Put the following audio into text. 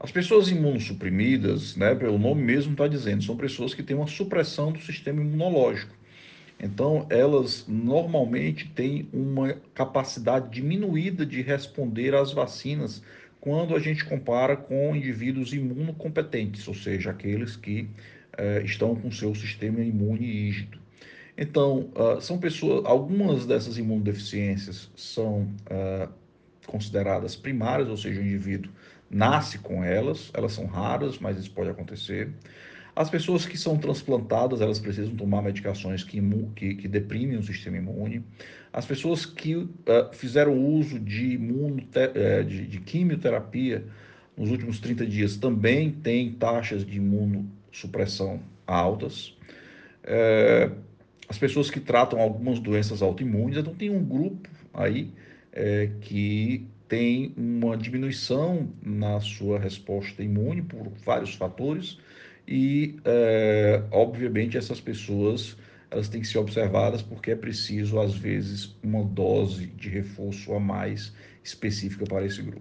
As pessoas imunossuprimidas, né, pelo nome mesmo está dizendo, são pessoas que têm uma supressão do sistema imunológico. Então, elas normalmente têm uma capacidade diminuída de responder às vacinas quando a gente compara com indivíduos imunocompetentes, ou seja, aqueles que eh, estão com seu sistema imune rígido. Então, uh, são pessoas, algumas dessas imunodeficiências são uh, consideradas primárias, ou seja, o indivíduo nasce com elas, elas são raras, mas isso pode acontecer. As pessoas que são transplantadas, elas precisam tomar medicações que, que, que deprimem o sistema imune. As pessoas que uh, fizeram uso de, uh, de, de, quimioterapia nos últimos 30 dias também têm taxas de imunossupressão altas. Uh, as pessoas que tratam algumas doenças autoimunes, então tem um grupo aí é, que tem uma diminuição na sua resposta imune por vários fatores e, é, obviamente, essas pessoas elas têm que ser observadas porque é preciso, às vezes, uma dose de reforço a mais específica para esse grupo.